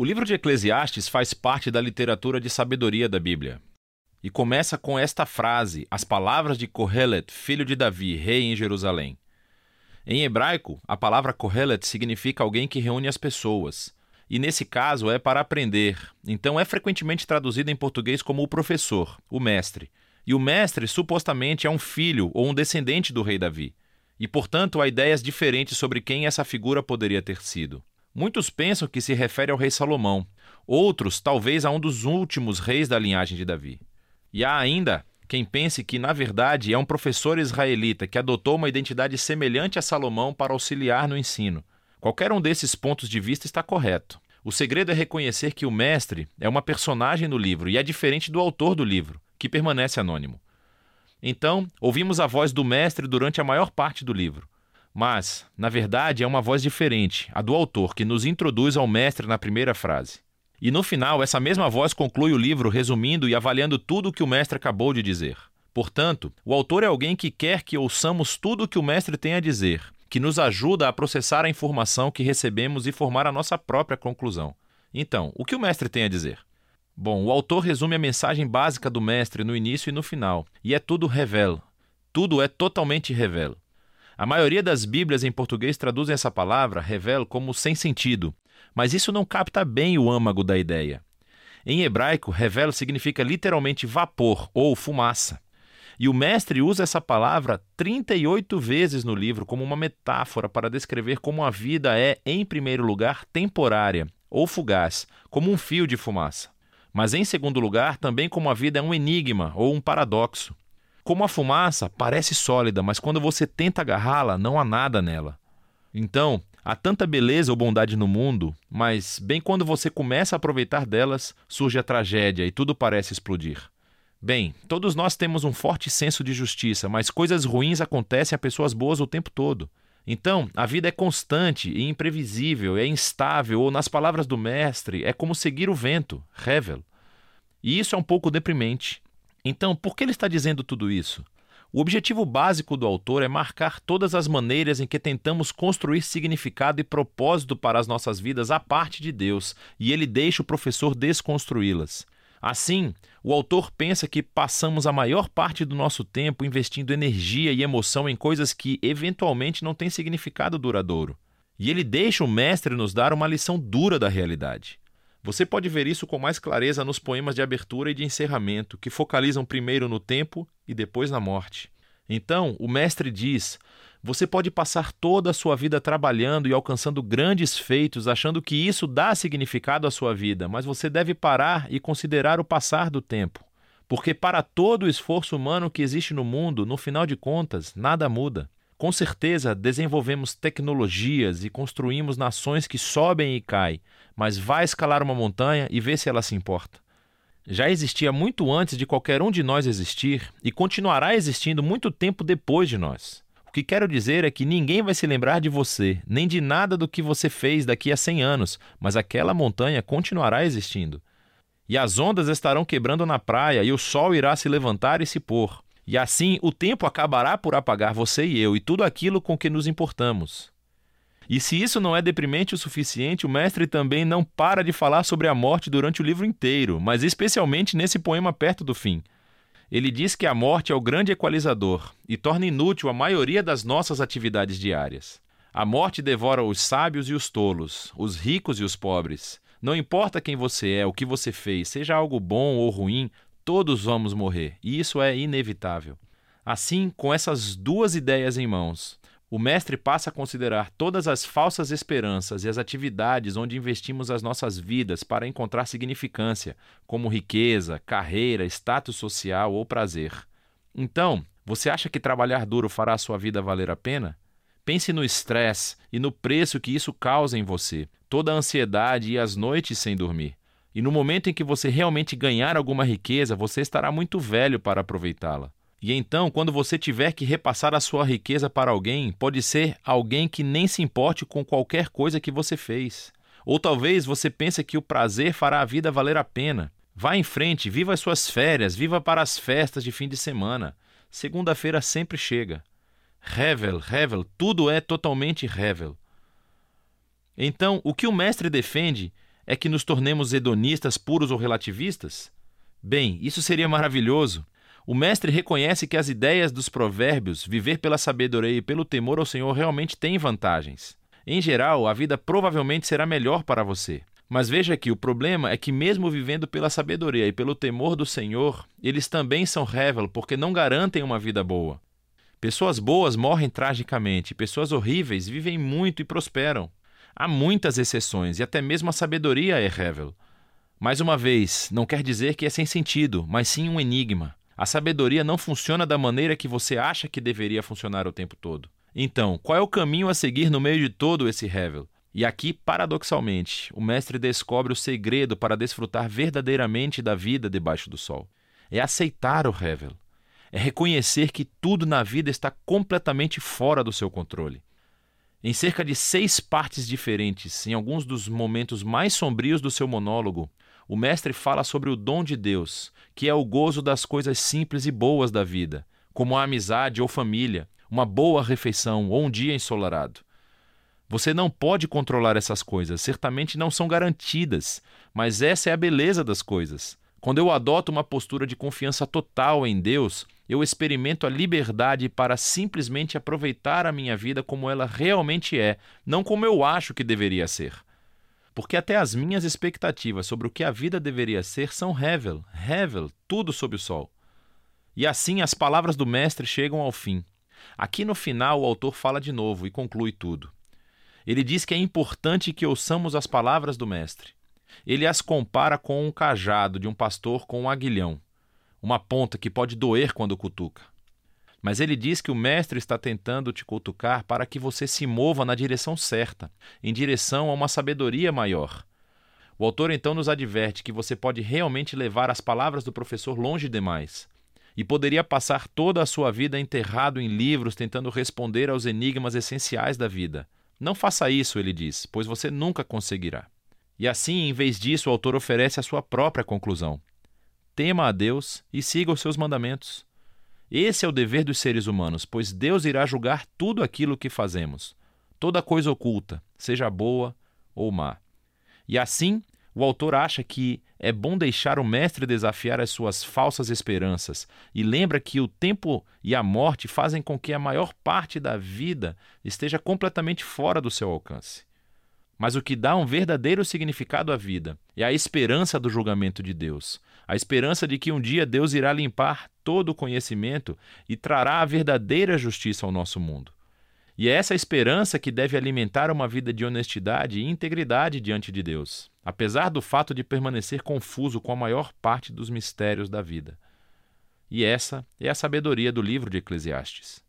O livro de Eclesiastes faz parte da literatura de sabedoria da Bíblia. E começa com esta frase, as palavras de Kohelet, filho de Davi, rei em Jerusalém. Em hebraico, a palavra Kohelet significa alguém que reúne as pessoas. E nesse caso é para aprender, então é frequentemente traduzido em português como o professor, o mestre. E o mestre supostamente é um filho ou um descendente do rei Davi. E portanto há ideias diferentes sobre quem essa figura poderia ter sido. Muitos pensam que se refere ao rei Salomão, outros, talvez, a um dos últimos reis da linhagem de Davi. E há ainda quem pense que, na verdade, é um professor israelita que adotou uma identidade semelhante a Salomão para auxiliar no ensino. Qualquer um desses pontos de vista está correto. O segredo é reconhecer que o mestre é uma personagem no livro e é diferente do autor do livro, que permanece anônimo. Então, ouvimos a voz do mestre durante a maior parte do livro. Mas, na verdade, é uma voz diferente, a do autor, que nos introduz ao mestre na primeira frase. E no final, essa mesma voz conclui o livro resumindo e avaliando tudo o que o mestre acabou de dizer. Portanto, o autor é alguém que quer que ouçamos tudo o que o mestre tem a dizer, que nos ajuda a processar a informação que recebemos e formar a nossa própria conclusão. Então, o que o mestre tem a dizer? Bom, o autor resume a mensagem básica do mestre no início e no final, e é tudo revelo. Tudo é totalmente revelo. A maioria das Bíblias em português traduzem essa palavra, revelo, como sem sentido, mas isso não capta bem o âmago da ideia. Em hebraico, revelo significa literalmente vapor ou fumaça. E o mestre usa essa palavra 38 vezes no livro como uma metáfora para descrever como a vida é, em primeiro lugar, temporária ou fugaz, como um fio de fumaça. Mas, em segundo lugar, também como a vida é um enigma ou um paradoxo. Como a fumaça parece sólida, mas quando você tenta agarrá-la, não há nada nela. Então, há tanta beleza ou bondade no mundo, mas bem quando você começa a aproveitar delas, surge a tragédia e tudo parece explodir. Bem, todos nós temos um forte senso de justiça, mas coisas ruins acontecem a pessoas boas o tempo todo. Então, a vida é constante e imprevisível, é instável, ou nas palavras do mestre, é como seguir o vento, revel. E isso é um pouco deprimente. Então, por que ele está dizendo tudo isso? O objetivo básico do autor é marcar todas as maneiras em que tentamos construir significado e propósito para as nossas vidas à parte de Deus, e ele deixa o professor desconstruí-las. Assim, o autor pensa que passamos a maior parte do nosso tempo investindo energia e emoção em coisas que eventualmente não têm significado duradouro. E ele deixa o mestre nos dar uma lição dura da realidade. Você pode ver isso com mais clareza nos poemas de abertura e de encerramento, que focalizam primeiro no tempo e depois na morte. Então, o mestre diz: você pode passar toda a sua vida trabalhando e alcançando grandes feitos, achando que isso dá significado à sua vida, mas você deve parar e considerar o passar do tempo. Porque para todo o esforço humano que existe no mundo, no final de contas, nada muda. Com certeza, desenvolvemos tecnologias e construímos nações que sobem e caem, mas vai escalar uma montanha e vê se ela se importa. Já existia muito antes de qualquer um de nós existir e continuará existindo muito tempo depois de nós. O que quero dizer é que ninguém vai se lembrar de você, nem de nada do que você fez daqui a 100 anos, mas aquela montanha continuará existindo. E as ondas estarão quebrando na praia, e o sol irá se levantar e se pôr. E assim o tempo acabará por apagar você e eu e tudo aquilo com que nos importamos. E se isso não é deprimente o suficiente, o mestre também não para de falar sobre a morte durante o livro inteiro, mas especialmente nesse poema perto do fim. Ele diz que a morte é o grande equalizador e torna inútil a maioria das nossas atividades diárias. A morte devora os sábios e os tolos, os ricos e os pobres. Não importa quem você é, o que você fez, seja algo bom ou ruim, Todos vamos morrer, e isso é inevitável. Assim, com essas duas ideias em mãos, o mestre passa a considerar todas as falsas esperanças e as atividades onde investimos as nossas vidas para encontrar significância, como riqueza, carreira, status social ou prazer. Então, você acha que trabalhar duro fará a sua vida valer a pena? Pense no estresse e no preço que isso causa em você, toda a ansiedade e as noites sem dormir. E no momento em que você realmente ganhar alguma riqueza, você estará muito velho para aproveitá-la. E então, quando você tiver que repassar a sua riqueza para alguém, pode ser alguém que nem se importe com qualquer coisa que você fez. Ou talvez você pense que o prazer fará a vida valer a pena. Vá em frente, viva as suas férias, viva para as festas de fim de semana. Segunda-feira sempre chega. Revel, revel, tudo é totalmente revel. Então, o que o mestre defende é que nos tornemos hedonistas puros ou relativistas? Bem, isso seria maravilhoso. O mestre reconhece que as ideias dos provérbios, viver pela sabedoria e pelo temor ao Senhor, realmente têm vantagens. Em geral, a vida provavelmente será melhor para você. Mas veja que o problema é que, mesmo vivendo pela sabedoria e pelo temor do Senhor, eles também são revel porque não garantem uma vida boa. Pessoas boas morrem tragicamente, pessoas horríveis vivem muito e prosperam. Há muitas exceções e até mesmo a sabedoria é revel. Mais uma vez, não quer dizer que é sem sentido, mas sim um enigma. A sabedoria não funciona da maneira que você acha que deveria funcionar o tempo todo. Então, qual é o caminho a seguir no meio de todo esse revel? E aqui, paradoxalmente, o mestre descobre o segredo para desfrutar verdadeiramente da vida debaixo do sol. É aceitar o Revel. É reconhecer que tudo na vida está completamente fora do seu controle. Em cerca de seis partes diferentes, em alguns dos momentos mais sombrios do seu monólogo, o mestre fala sobre o dom de Deus, que é o gozo das coisas simples e boas da vida, como a amizade ou família, uma boa refeição ou um dia ensolarado. Você não pode controlar essas coisas, certamente não são garantidas, mas essa é a beleza das coisas. Quando eu adoto uma postura de confiança total em Deus, eu experimento a liberdade para simplesmente aproveitar a minha vida como ela realmente é, não como eu acho que deveria ser. Porque até as minhas expectativas sobre o que a vida deveria ser são Hevel, Hevel, tudo sob o sol. E assim as palavras do Mestre chegam ao fim. Aqui no final o autor fala de novo e conclui tudo. Ele diz que é importante que ouçamos as palavras do Mestre. Ele as compara com um cajado de um pastor com um aguilhão, uma ponta que pode doer quando cutuca. Mas ele diz que o Mestre está tentando te cutucar para que você se mova na direção certa, em direção a uma sabedoria maior. O autor então nos adverte que você pode realmente levar as palavras do professor longe demais e poderia passar toda a sua vida enterrado em livros tentando responder aos enigmas essenciais da vida, não faça isso, ele diz, pois você nunca conseguirá. E assim, em vez disso, o autor oferece a sua própria conclusão. Tema a Deus e siga os seus mandamentos. Esse é o dever dos seres humanos, pois Deus irá julgar tudo aquilo que fazemos, toda coisa oculta, seja boa ou má. E assim, o autor acha que é bom deixar o mestre desafiar as suas falsas esperanças e lembra que o tempo e a morte fazem com que a maior parte da vida esteja completamente fora do seu alcance. Mas o que dá um verdadeiro significado à vida é a esperança do julgamento de Deus, a esperança de que um dia Deus irá limpar todo o conhecimento e trará a verdadeira justiça ao nosso mundo. E é essa esperança que deve alimentar uma vida de honestidade e integridade diante de Deus, apesar do fato de permanecer confuso com a maior parte dos mistérios da vida. E essa é a sabedoria do livro de Eclesiastes.